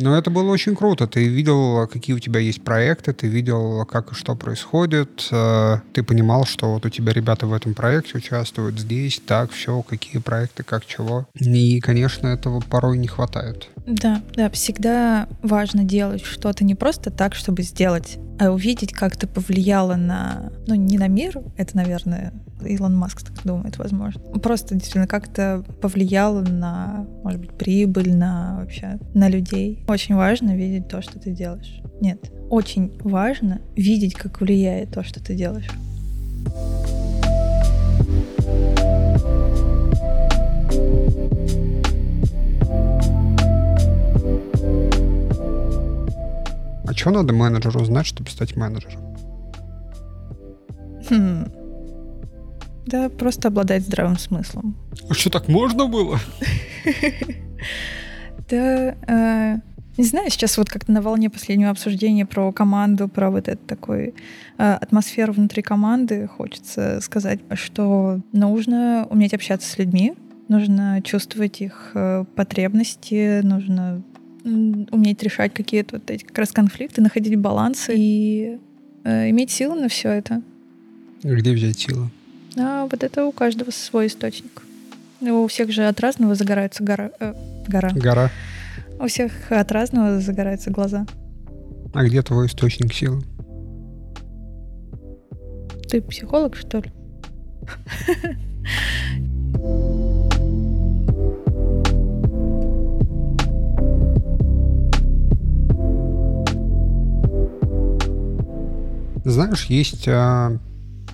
A: Но это было очень круто. Ты видел, какие у тебя есть проекты, ты видел, как и что происходит. Э, ты понимал, что вот у тебя ребята в этом проекте участвуют здесь, так, все, какие проекты, как чего. И, конечно, этого порой не хватает.
B: Да, да, всегда важно делать что-то не просто так, чтобы сделать, а увидеть, как это повлияло на, ну, не на мир, это, наверное, Илон Маск так думает, возможно. Просто действительно как-то повлияло на, может быть, прибыль, на вообще, на людей. Очень важно видеть то, что ты делаешь. Нет, очень важно видеть, как влияет то, что ты делаешь.
A: А что надо менеджеру знать, чтобы стать менеджером?
B: Хм. Да, просто обладать здравым смыслом.
A: А что, так можно было?
B: Да, э, не знаю, сейчас вот как-то на волне последнего обсуждения про команду, про вот эту такую э, атмосферу внутри команды, хочется сказать, что нужно уметь общаться с людьми, нужно чувствовать их э, потребности, нужно уметь решать какие-то вот эти как раз конфликты, находить балансы и иметь силы на все это.
A: Где взять силы?
B: А вот это у каждого свой источник. У всех же от разного загорается гора. Э, гора.
A: Гора.
B: У всех от разного загораются глаза.
A: А где твой источник силы?
B: Ты психолог, что ли?
A: Знаешь, есть а,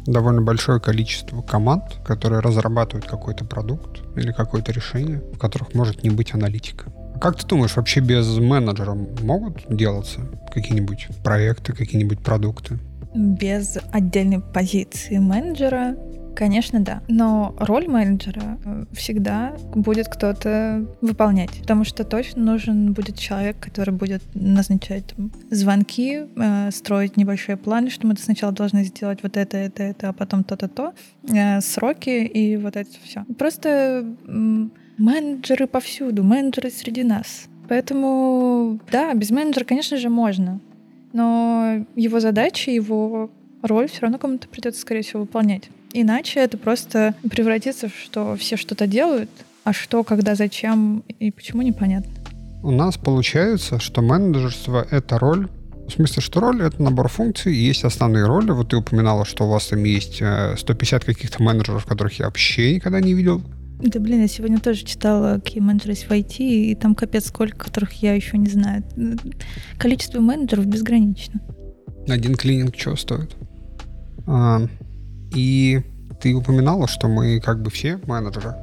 A: довольно большое количество команд, которые разрабатывают какой-то продукт или какое-то решение, в которых может не быть аналитика. Как ты думаешь, вообще без менеджера могут делаться какие-нибудь проекты, какие-нибудь продукты?
B: Без отдельной позиции менеджера Конечно, да. Но роль менеджера э, всегда будет кто-то выполнять, потому что точно нужен будет человек, который будет назначать там, звонки, э, строить небольшие планы, что мы сначала должны сделать вот это, это, это, а потом то-то, то, э, сроки и вот это все. Просто э, менеджеры повсюду, менеджеры среди нас. Поэтому, да, без менеджера, конечно же, можно. Но его задача, его роль все равно кому-то придется, скорее всего, выполнять. Иначе это просто превратится в что все что-то делают, а что, когда, зачем и почему непонятно.
A: У нас получается, что менеджерство — это роль в смысле, что роль — это набор функций, есть основные роли. Вот ты упоминала, что у вас там есть 150 э, каких-то менеджеров, которых я вообще никогда не видел.
B: Да, блин, я сегодня тоже читала, какие менеджеры есть в IT, и там капец сколько, которых я еще не знаю. Количество менеджеров безгранично.
A: Один клининг что стоит? А, и ты упоминала, что мы как бы все менеджеры.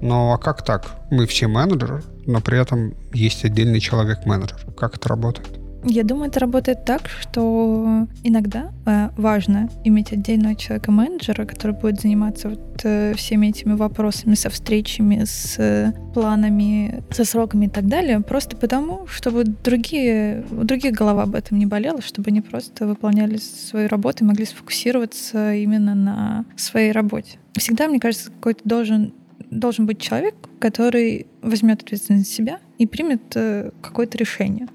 A: Но а как так? Мы все менеджеры, но при этом есть отдельный человек-менеджер. Как это работает?
B: Я думаю, это работает так, что иногда э, важно иметь отдельного человека-менеджера, который будет заниматься вот э, всеми этими вопросами со встречами, с э, планами, со сроками и так далее, просто потому, чтобы другие, у других голова об этом не болела, чтобы они просто выполняли свою работу и могли сфокусироваться именно на своей работе. Всегда, мне кажется, какой-то должен должен быть человек, который возьмет ответственность на себя и примет какое-то решение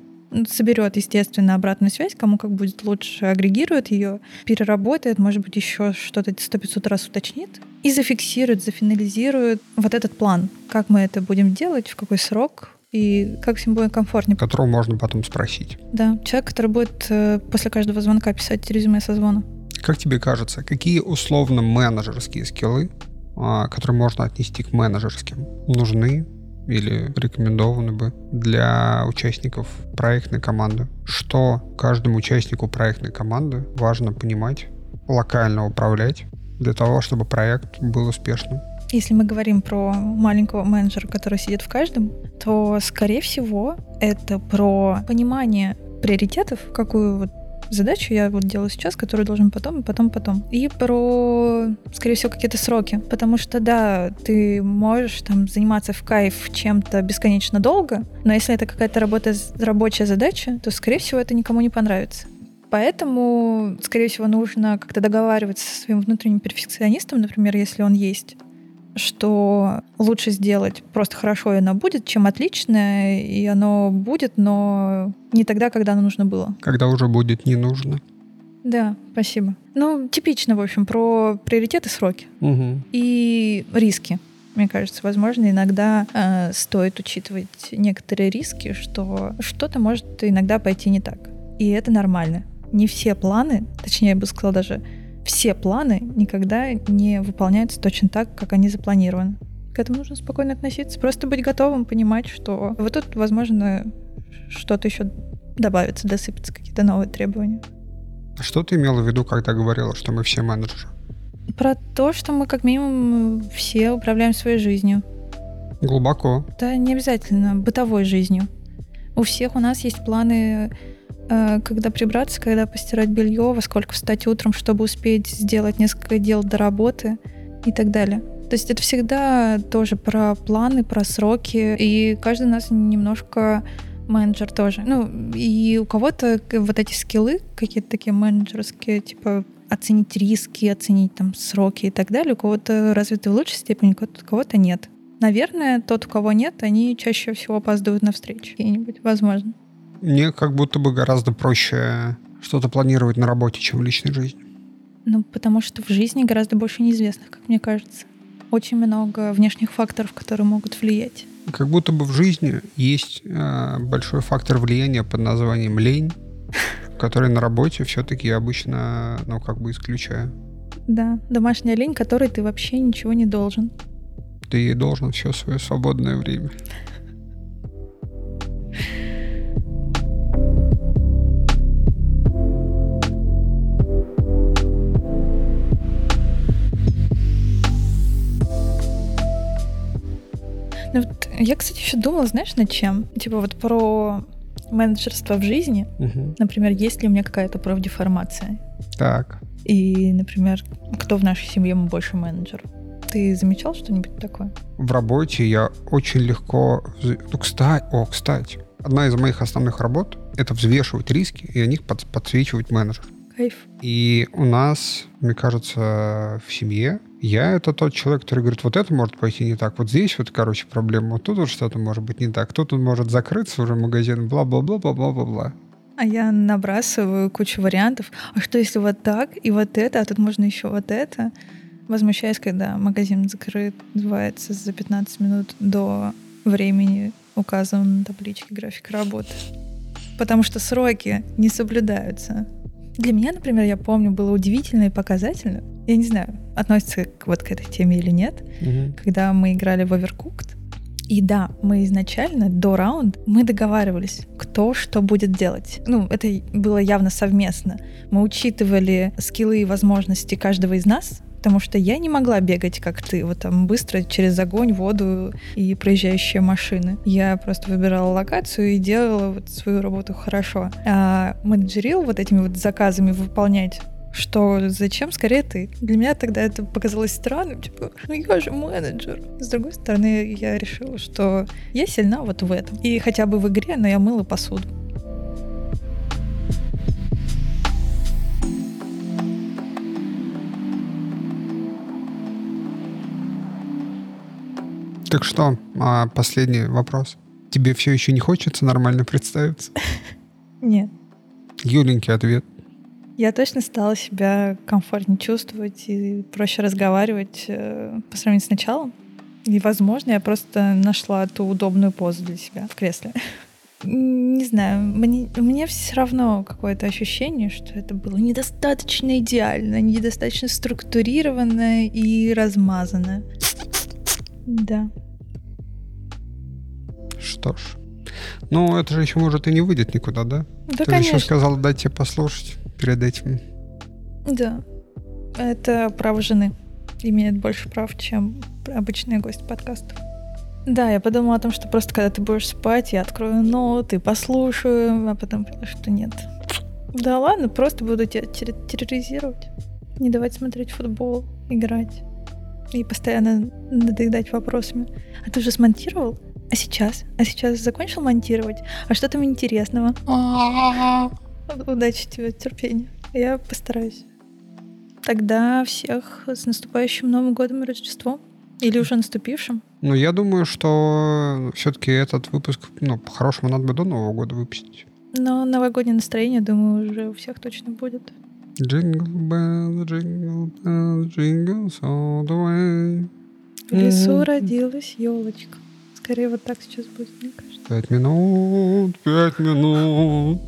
B: соберет, естественно, обратную связь, кому как будет лучше, агрегирует ее, переработает, может быть, еще что-то 100-500 раз уточнит и зафиксирует, зафинализирует вот этот план, как мы это будем делать, в какой срок, и как всем будет комфортнее.
A: Которого можно потом спросить.
B: Да, человек, который будет э, после каждого звонка писать резюме со звона.
A: Как тебе кажется, какие условно менеджерские скиллы, а, которые можно отнести к менеджерским, нужны или рекомендованы бы для участников проектной команды. Что каждому участнику проектной команды важно понимать, локально управлять для того, чтобы проект был успешным.
B: Если мы говорим про маленького менеджера, который сидит в каждом, то, скорее всего, это про понимание приоритетов, какую вот задачу я вот делаю сейчас, которую должен потом, потом, потом. И про, скорее всего, какие-то сроки. Потому что, да, ты можешь там заниматься в кайф чем-то бесконечно долго, но если это какая-то работа, рабочая задача, то, скорее всего, это никому не понравится. Поэтому, скорее всего, нужно как-то договариваться со своим внутренним перфекционистом, например, если он есть, что лучше сделать просто хорошо, и оно будет, чем отличное, и оно будет, но не тогда, когда оно нужно было.
A: Когда уже будет не нужно.
B: Да, спасибо. Ну, типично, в общем, про приоритеты, сроки
A: Угу.
B: и риски. Мне кажется, возможно, иногда э, стоит учитывать некоторые риски, что что-то может иногда пойти не так. И это нормально. Не все планы, точнее, я бы сказала даже, все планы никогда не выполняются точно так, как они запланированы. К этому нужно спокойно относиться. Просто быть готовым, понимать, что вот тут, возможно, что-то еще добавится, досыпятся какие-то новые требования.
A: А Что ты имела в виду, когда говорила, что мы все менеджеры?
B: Про то, что мы как минимум все управляем своей жизнью.
A: Глубоко.
B: Да не обязательно бытовой жизнью. У всех у нас есть планы, когда прибраться, когда постирать белье, во сколько встать утром, чтобы успеть сделать несколько дел до работы и так далее. То есть это всегда тоже про планы, про сроки, и каждый у нас немножко менеджер тоже. Ну, и у кого-то вот эти скиллы какие-то такие менеджерские, типа оценить риски, оценить там сроки и так далее, у кого-то развиты в лучшей степени, у кого-то нет. Наверное, тот, у кого нет, они чаще всего опаздывают на встречи какие-нибудь, возможно.
A: Мне как будто бы гораздо проще что-то планировать на работе, чем в личной жизни.
B: Ну, потому что в жизни гораздо больше неизвестных, как мне кажется. Очень много внешних факторов, которые могут влиять.
A: Как будто бы в жизни есть э, большой фактор влияния под названием лень, который на работе все-таки обычно, ну, как бы исключаю.
B: Да, домашняя лень, которой ты вообще ничего не должен.
A: Ты ей должен все свое свободное время.
B: Ну, вот я, кстати, еще думала, знаешь, над чем? Типа вот про менеджерство в жизни.
A: Мгм.
B: Например, есть ли у меня какая-то профдеформация?
A: Так.
B: И, например, кто в нашей семье больше менеджер? Ты замечал что-нибудь такое?
A: В работе я очень легко... Ну, кстати, о, кстати, одна из моих основных работ — это взвешивать риски и о них под- подсвечивать менеджер.
B: Кайф.
A: И у нас, мне кажется, в семье я это тот человек, который говорит, вот это может пойти не так, вот здесь вот, короче, проблема, вот тут вот что-то может быть не так, тут он может закрыться уже магазин, бла-бла-бла-бла-бла-бла-бла.
B: А я набрасываю кучу вариантов. А что если вот так и вот это, а тут можно еще вот это? Возмущаюсь, когда магазин закрыт, называется за 15 минут до времени, указанного на табличке графика работы. Потому что сроки не соблюдаются. Для меня, например, я помню, было удивительно и показательно. Я не знаю, относится к, вот к этой теме или нет,
A: Мгм.
B: когда мы играли в Overcooked. И да, мы изначально до раунда мы договаривались, кто что будет делать. Ну, это было явно совместно. Мы учитывали скиллы и возможности каждого из нас, потому что я не могла бегать, как ты, вот там быстро через огонь, воду и проезжающие машины. Я просто выбирала локацию и делала вот свою работу хорошо. А менеджерил вот этими вот заказами выполнять что зачем скорее ты. Для меня тогда это показалось странным, типа, ну я же менеджер. С другой стороны, я решила, что я сильна вот в этом. И хотя бы в игре, но я мыла посуду.
A: Так что, а, последний вопрос. Тебе все еще не хочется нормально представиться?
B: Нет.
A: Юленький ответ.
B: Я точно стала себя комфортнее чувствовать и проще разговаривать э, по сравнению с началом. И, возможно, я просто нашла ту удобную позу для себя в кресле. Не знаю, мне, меня все равно какое-то ощущение, что это было недостаточно идеально, недостаточно структурировано и размазано. Да.
A: Что ж. Ну, это же еще, может, и не выйдет никуда, да?
B: Да,
A: Ты
B: конечно.
A: еще сказал дать тебе послушать перед этим.
B: Да. Это право жены. Имеет больше прав, чем обычный гость подкаста. Да, я подумала о том, что просто когда ты будешь спать, я открою ноты, послушаю, а потом поняла, что нет. Да ладно, просто буду тебя терр- терроризировать. Не давать смотреть футбол, играть. И постоянно надоедать вопросами. А ты уже смонтировал? А сейчас? А сейчас закончил монтировать? А что там интересного? Удачи тебе, терпения. Я постараюсь. Тогда всех с наступающим Новым годом и Рождеством. Или уже наступившем?
A: Ну, я думаю, что все-таки этот выпуск, ну, по-хорошему, надо бы до Нового года выпустить.
B: Но новогоднее настроение, думаю, уже у всех точно будет.
A: Jingle bell, jingle bell, jingles all the way.
B: В лесу родилась елочка. Скорее вот так сейчас будет, мне кажется.
A: Пять минут, пять минут.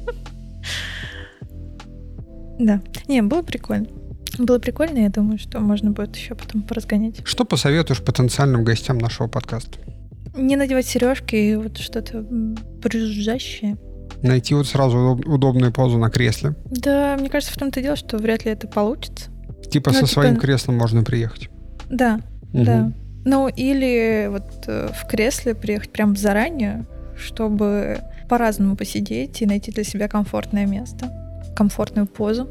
B: Да. Не, было прикольно. Было прикольно, я думаю, что можно будет еще потом поразгонять.
A: Что посоветуешь потенциальным гостям нашего подкаста?
B: Не надевать сережки и вот что-то брюзжащее.
A: Найти вот сразу удоб- удобную позу на кресле.
B: Да, мне кажется, в том-то дело, что вряд ли это получится.
A: Типа
B: Ну,
A: со
B: типа-
A: своим креслом можно приехать.
B: Да,
A: Мгм.
B: да. Ну, или вот э, в кресле приехать прям заранее, чтобы по-разному посидеть и найти для себя комфортное место, комфортную позу.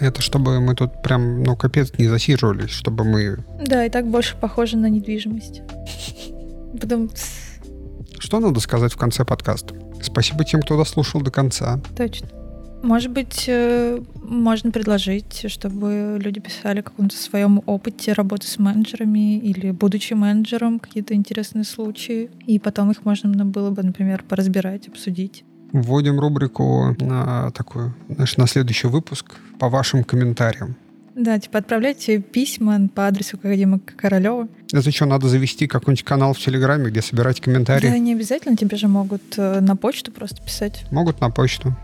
A: Это чтобы мы тут прям, ну, капец, не засиживались, чтобы мы...
B: Да, и так больше похоже на недвижимость. Потом,
A: Что надо сказать в конце подкаста? Спасибо тем, кто дослушал до конца.
B: точно. Может быть, э, можно предложить, чтобы люди писали о каком-то своем опыте работы с менеджерами или будучи менеджером, какие-то интересные случаи. И потом их можно было бы, например, поразбирать, обсудить.
A: Вводим рубрику на такую, знаешь, на следующий выпуск по вашим комментариям.
B: Да, типа отправляйте письма по адресу академика Королева.
A: Это что, надо завести какой-нибудь канал в Телеграме, где собирать комментарии?
B: Да, не обязательно, тебе же могут э, на почту просто писать.
A: Могут на почту.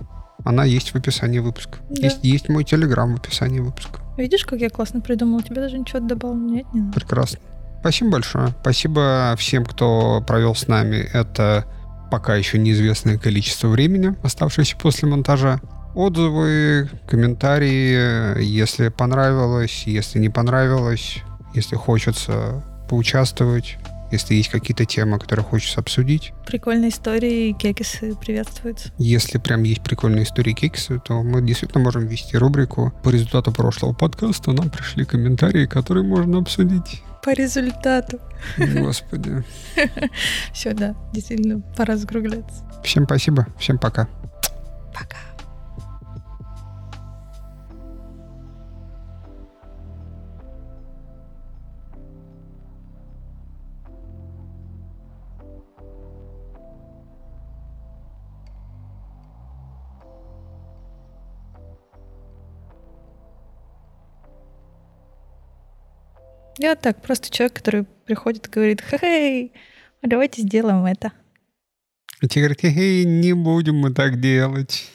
A: Она есть в описании выпуска.
B: Да.
A: Есть, есть мой Телеграм в описании выпуска.
B: Видишь, как я классно придумала? Тебе даже ничего дополнять не надо.
A: Прекрасно. Спасибо большое. Спасибо всем, кто провел с нами это пока еще неизвестное количество времени, оставшееся после монтажа. Отзывы, комментарии, если понравилось, если не понравилось, если хочется поучаствовать, если есть какие-то темы, которые хочется обсудить.
B: Прикольные истории, кекисы приветствуются.
A: Если прям есть прикольные истории кексы, то мы действительно можем вести рубрику по результату прошлого подкаста. Нам пришли комментарии, которые можно обсудить.
B: По результату.
A: Господи.
B: Все, да, действительно, пора закругляться.
A: Всем спасибо, всем пока.
B: Пока. Я так, просто человек, который приходит и говорит, хей, давайте сделаем это.
A: И тебе говорят, эй, не будем мы так делать.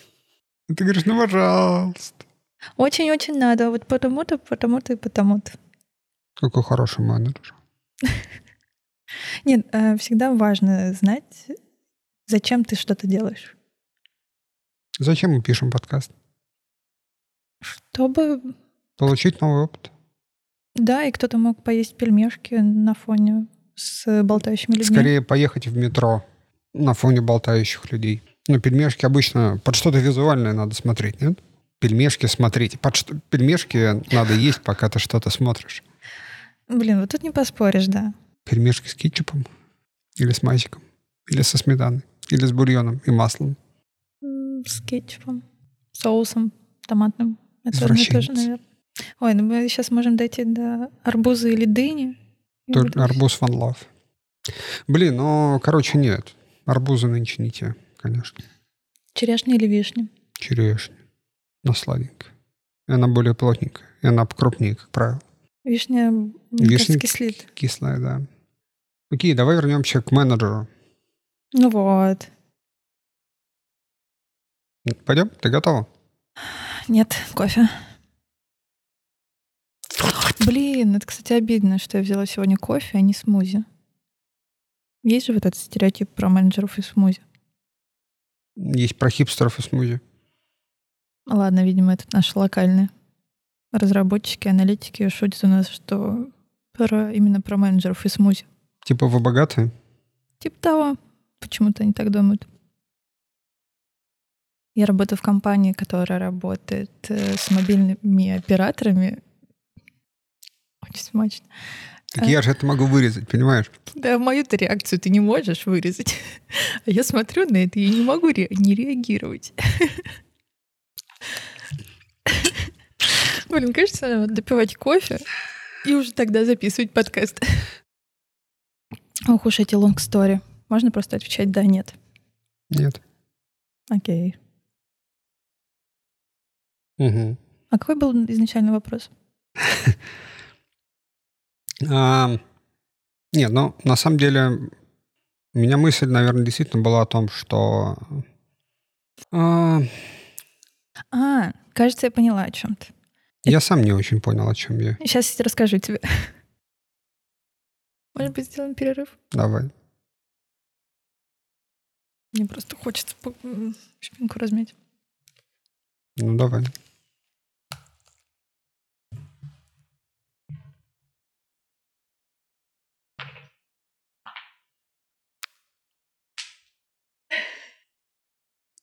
A: И ты говоришь, ну, пожалуйста.
B: Очень-очень надо, вот потому-то, потому-то и потому-то.
A: Какой хороший менеджер.
B: Нет, э, всегда важно знать, зачем ты что-то делаешь.
A: Зачем мы пишем подкаст?
B: Чтобы,
A: Получить новый опыт.
B: Да, и кто-то мог поесть пельмешки на фоне с болтающими людьми.
A: Скорее поехать в метро на фоне болтающих людей. Ну, пельмешки обычно под что-то визуальное надо смотреть, нет? Пельмешки смотреть. Под что... Пельмешки надо есть, пока ты что-то смотришь.
B: Блин, вот тут не поспоришь, да.
A: Пельмешки с кетчупом? Или с мазиком? Или со сметаной? Или с бульоном и маслом?
B: С кетчупом, соусом томатным. Это одно и то же,
A: Извращенец.
B: наверное. Ой, ну мы сейчас можем дойти до арбуза или дыни.
A: Только арбуз ван лав. Блин, ну, короче, нет. Арбузы нынче не те, конечно.
B: Черешня или вишня.
A: Черешня. Она сладенькая. И она более плотненькая. И она покрупнее, как правило.
B: Вишня,
A: Вишня
B: кажется, кислит.
A: Кислая, да. Окей, давай вернемся к менеджеру.
B: Ну вот.
A: Пойдем? Ты готова?
B: Нет, кофе. Блин, это, кстати, обидно, что я взяла сегодня кофе, а не смузи. Есть же вот этот стереотип про менеджеров и смузи.
A: Есть про хипстеров и смузи.
B: Ладно, видимо, это наши локальные разработчики, аналитики шутят у нас, что про, именно про менеджеров и смузи.
A: Типа вы богатые?
B: Типа того. Почему-то они так думают. Я работаю в компании, которая работает э, с мобильными операторами. Очень смачно.
A: Так я же это могу вырезать, понимаешь?
B: Да, мою-то реакцию ты не можешь вырезать. А я смотрю на это и не могу ре- не реагировать. Блин, кажется, надо допивать кофе и уже тогда записывать подкаст. Ох уж эти long story. Можно просто отвечать «да», «нет».
A: Нет.
B: Окей.
A: Угу.
B: А какой был изначальный вопрос?
A: А, нет, ну, на самом деле, у меня мысль, наверное, действительно была о том, что... а,
B: А, кажется, я поняла о чем ты.
A: я сам не очень понял, о чем я.
B: Сейчас расскажу тебе. Может быть, сделаем перерыв?
A: Давай.
B: Мне просто хочется спинку размять.
A: Ну, давай.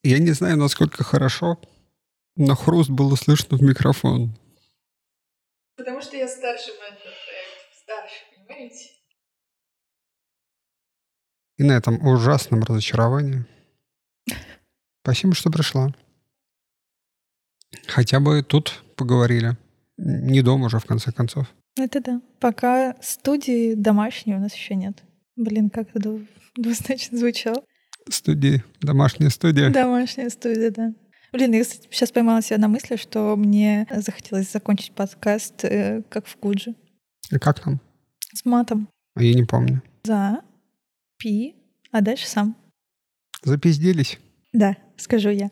A: Я не знаю, насколько хорошо, но хруст было слышно в микрофон.
B: Потому что я старше менеджер проекта. Старше, понимаете?
A: И на этом ужасном разочаровании. Спасибо, что пришла. Хотя бы тут поговорили. Не дома уже, в конце концов.
B: Это да. Пока студии домашней у нас еще нет. Блин, как это дву- двузначно звучало.
A: Студии, домашняя студия.
B: Домашняя студия, да. Блин, я сейчас поймала себя на мысли, что мне захотелось закончить подкаст э, как в Куджи.
A: И как там?
B: С матом.
A: А Я не помню.
B: За, пи, а дальше сам.
A: Запизделись.
B: Да, скажу я.